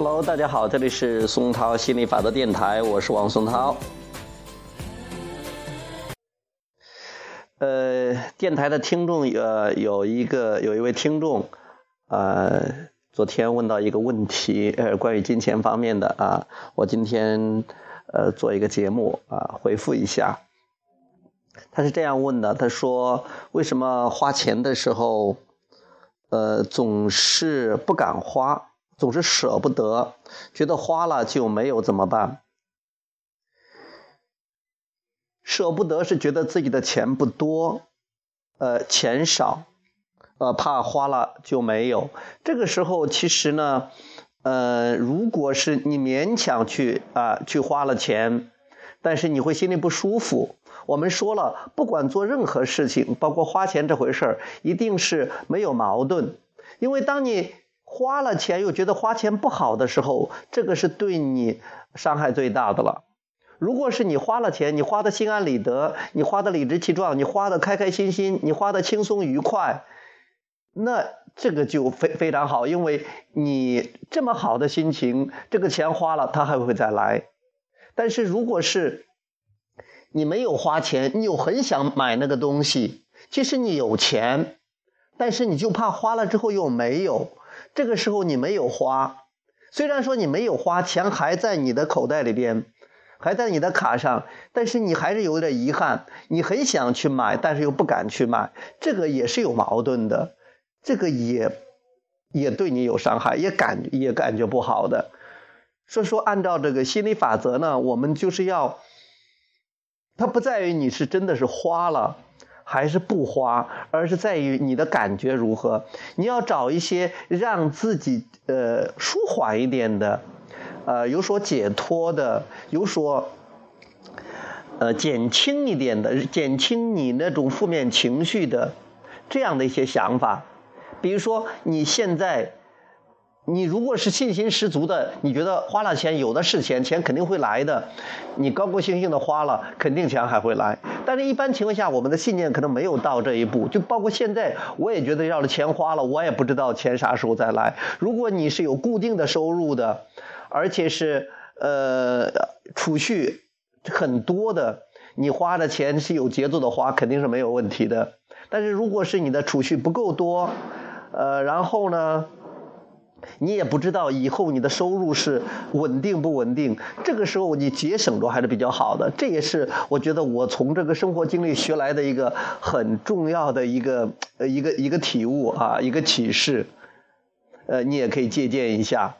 Hello，大家好，这里是松涛心理法则电台，我是王松涛。呃，电台的听众呃有一个有一位听众，呃，昨天问到一个问题，呃，关于金钱方面的啊，我今天呃做一个节目啊，回复一下。他是这样问的，他说为什么花钱的时候，呃，总是不敢花？总是舍不得，觉得花了就没有怎么办？舍不得是觉得自己的钱不多，呃，钱少，呃，怕花了就没有。这个时候其实呢，呃，如果是你勉强去啊去花了钱，但是你会心里不舒服。我们说了，不管做任何事情，包括花钱这回事儿，一定是没有矛盾，因为当你。花了钱又觉得花钱不好的时候，这个是对你伤害最大的了。如果是你花了钱，你花的心安理得，你花的理直气壮，你花的开开心心，你花的轻松愉快，那这个就非非常好，因为你这么好的心情，这个钱花了，他还会再来。但是如果是你没有花钱，你又很想买那个东西，其实你有钱，但是你就怕花了之后又没有。这个时候你没有花，虽然说你没有花钱还在你的口袋里边，还在你的卡上，但是你还是有点遗憾，你很想去买，但是又不敢去买，这个也是有矛盾的，这个也也对你有伤害，也感也感觉不好的。所以说，按照这个心理法则呢，我们就是要，它不在于你是真的是花了。还是不花，而是在于你的感觉如何。你要找一些让自己呃舒缓一点的，呃有所解脱的，有所呃减轻一点的，减轻你那种负面情绪的这样的一些想法。比如说你现在。你如果是信心十足的，你觉得花了钱有的是钱，钱肯定会来的，你高高兴兴的花了，肯定钱还会来。但是，一般情况下，我们的信念可能没有到这一步。就包括现在，我也觉得要是钱花了，我也不知道钱啥时候再来。如果你是有固定的收入的，而且是呃储蓄很多的，你花的钱是有节奏的花，肯定是没有问题的。但是，如果是你的储蓄不够多，呃，然后呢？你也不知道以后你的收入是稳定不稳定，这个时候你节省着还是比较好的。这也是我觉得我从这个生活经历学来的一个很重要的一个呃一个一个体悟啊，一个启示。呃，你也可以借鉴一下。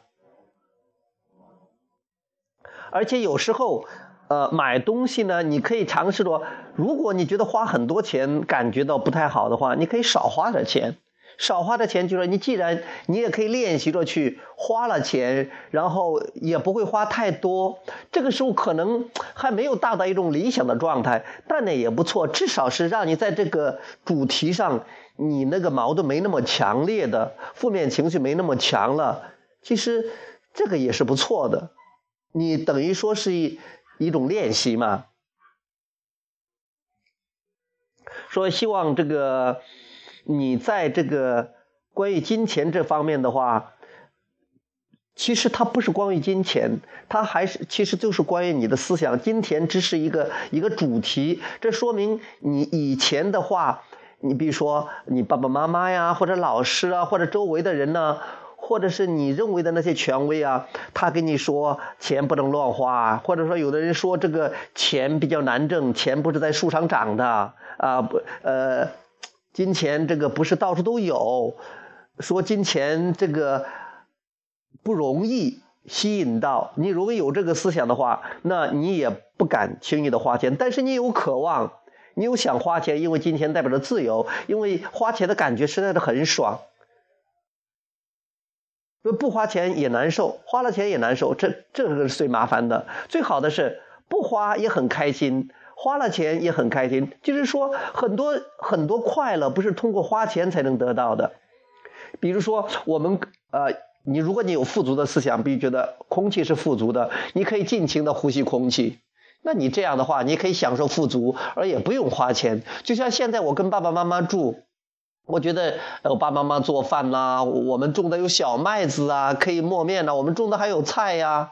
而且有时候，呃，买东西呢，你可以尝试着，如果你觉得花很多钱感觉到不太好的话，你可以少花点钱。少花的钱，就说你既然你也可以练习着去花了钱，然后也不会花太多。这个时候可能还没有达到一种理想的状态，但呢也不错，至少是让你在这个主题上，你那个矛盾没那么强烈的，负面情绪没那么强了。其实这个也是不错的，你等于说是一一种练习嘛。说希望这个。你在这个关于金钱这方面的话，其实它不是关于金钱，它还是其实就是关于你的思想。金钱只是一个一个主题，这说明你以前的话，你比如说你爸爸妈妈呀，或者老师啊，或者周围的人呢，或者是你认为的那些权威啊，他跟你说钱不能乱花，或者说有的人说这个钱比较难挣，钱不是在树上长的啊，不呃。金钱这个不是到处都有，说金钱这个不容易吸引到你。如果有这个思想的话，那你也不敢轻易的花钱。但是你有渴望，你有想花钱，因为金钱代表着自由，因为花钱的感觉实在是很爽。说不花钱也难受，花了钱也难受，这这个是最麻烦的。最好的是不花也很开心。花了钱也很开心，就是说很多很多快乐不是通过花钱才能得到的。比如说，我们呃，你如果你有富足的思想，比如觉得空气是富足的，你可以尽情的呼吸空气，那你这样的话，你可以享受富足，而也不用花钱。就像现在我跟爸爸妈妈住，我觉得我爸爸妈妈做饭呐，我们种的有小麦子啊，可以磨面呐，我们种的还有菜呀，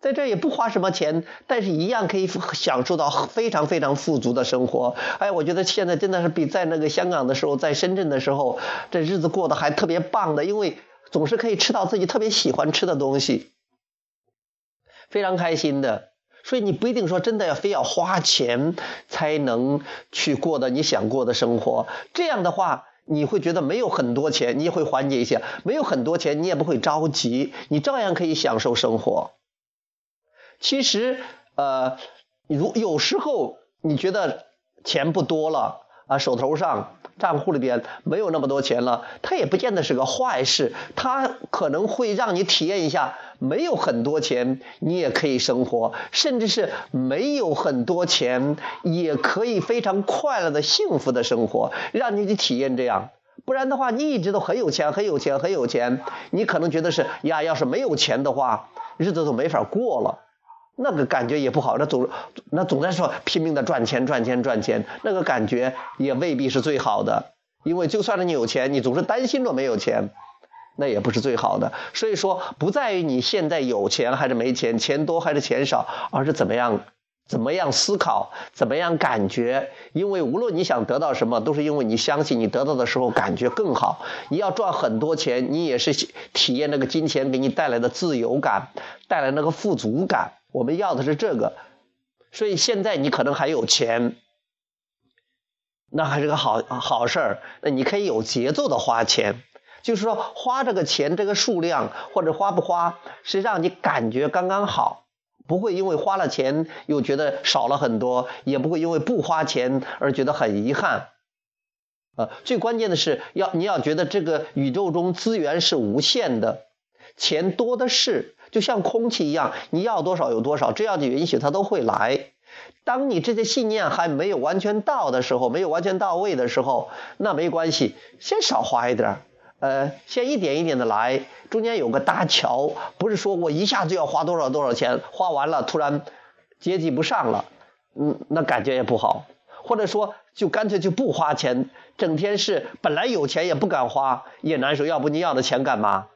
在这也不花什么钱，但是一样可以享受到非常非常富足的生活。哎，我觉得现在真的是比在那个香港的时候，在深圳的时候，这日子过得还特别棒的，因为总是可以吃到自己特别喜欢吃的东西，非常开心的。所以你不一定说真的要非要花钱才能去过的你想过的生活。这样的话，你会觉得没有很多钱，你也会缓解一些；没有很多钱，你也不会着急，你照样可以享受生活。其实，呃，如有时候你觉得钱不多了啊，手头上。账户里边没有那么多钱了，它也不见得是个坏事，它可能会让你体验一下没有很多钱你也可以生活，甚至是没有很多钱也可以非常快乐的幸福的生活，让你去体验这样。不然的话，你一直都很有钱，很有钱，很有钱，你可能觉得是呀，要是没有钱的话，日子都没法过了。那个感觉也不好，那总那总在说拼命的赚钱赚钱赚钱，那个感觉也未必是最好的，因为就算是你有钱，你总是担心着没有钱，那也不是最好的。所以说，不在于你现在有钱还是没钱，钱多还是钱少，而是怎么样怎么样思考，怎么样感觉。因为无论你想得到什么，都是因为你相信你得到的时候感觉更好。你要赚很多钱，你也是体验那个金钱给你带来的自由感，带来那个富足感。我们要的是这个，所以现在你可能还有钱，那还是个好好事儿。那你可以有节奏的花钱，就是说花这个钱这个数量或者花不花，是让你感觉刚刚好，不会因为花了钱又觉得少了很多，也不会因为不花钱而觉得很遗憾。呃，最关键的是要你要觉得这个宇宙中资源是无限的，钱多的是。就像空气一样，你要多少有多少，只要你允许，它都会来。当你这些信念还没有完全到的时候，没有完全到位的时候，那没关系，先少花一点呃，先一点一点的来，中间有个搭桥，不是说我一下子要花多少多少钱，花完了突然接济不上了，嗯，那感觉也不好。或者说，就干脆就不花钱，整天是本来有钱也不敢花，也难受。要不你要的钱干嘛？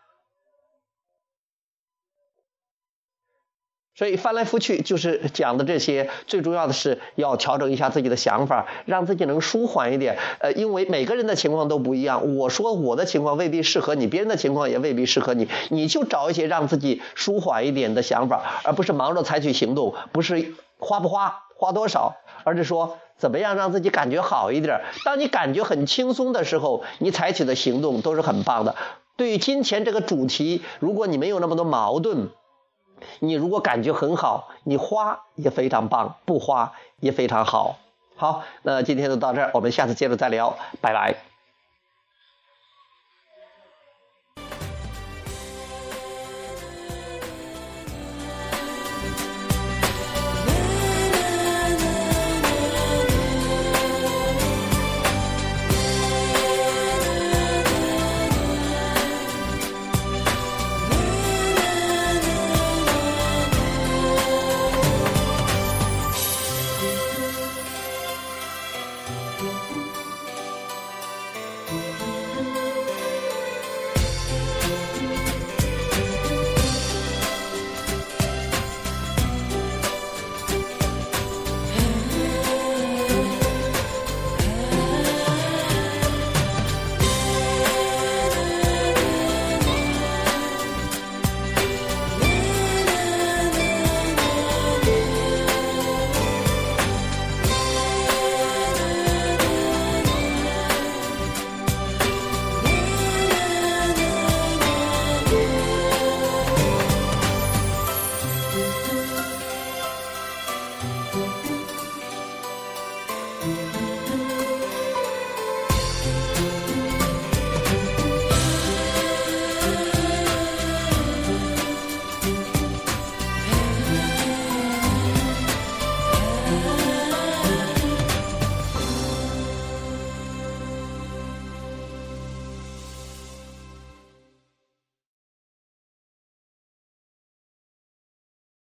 所以翻来覆去就是讲的这些，最重要的是要调整一下自己的想法，让自己能舒缓一点。呃，因为每个人的情况都不一样，我说我的情况未必适合你，别人的情况也未必适合你。你就找一些让自己舒缓一点的想法，而不是忙着采取行动，不是花不花，花多少，而是说怎么样让自己感觉好一点。当你感觉很轻松的时候，你采取的行动都是很棒的。对于金钱这个主题，如果你没有那么多矛盾。你如果感觉很好，你花也非常棒，不花也非常好。好，那今天就到这儿，我们下次接着再聊，拜拜。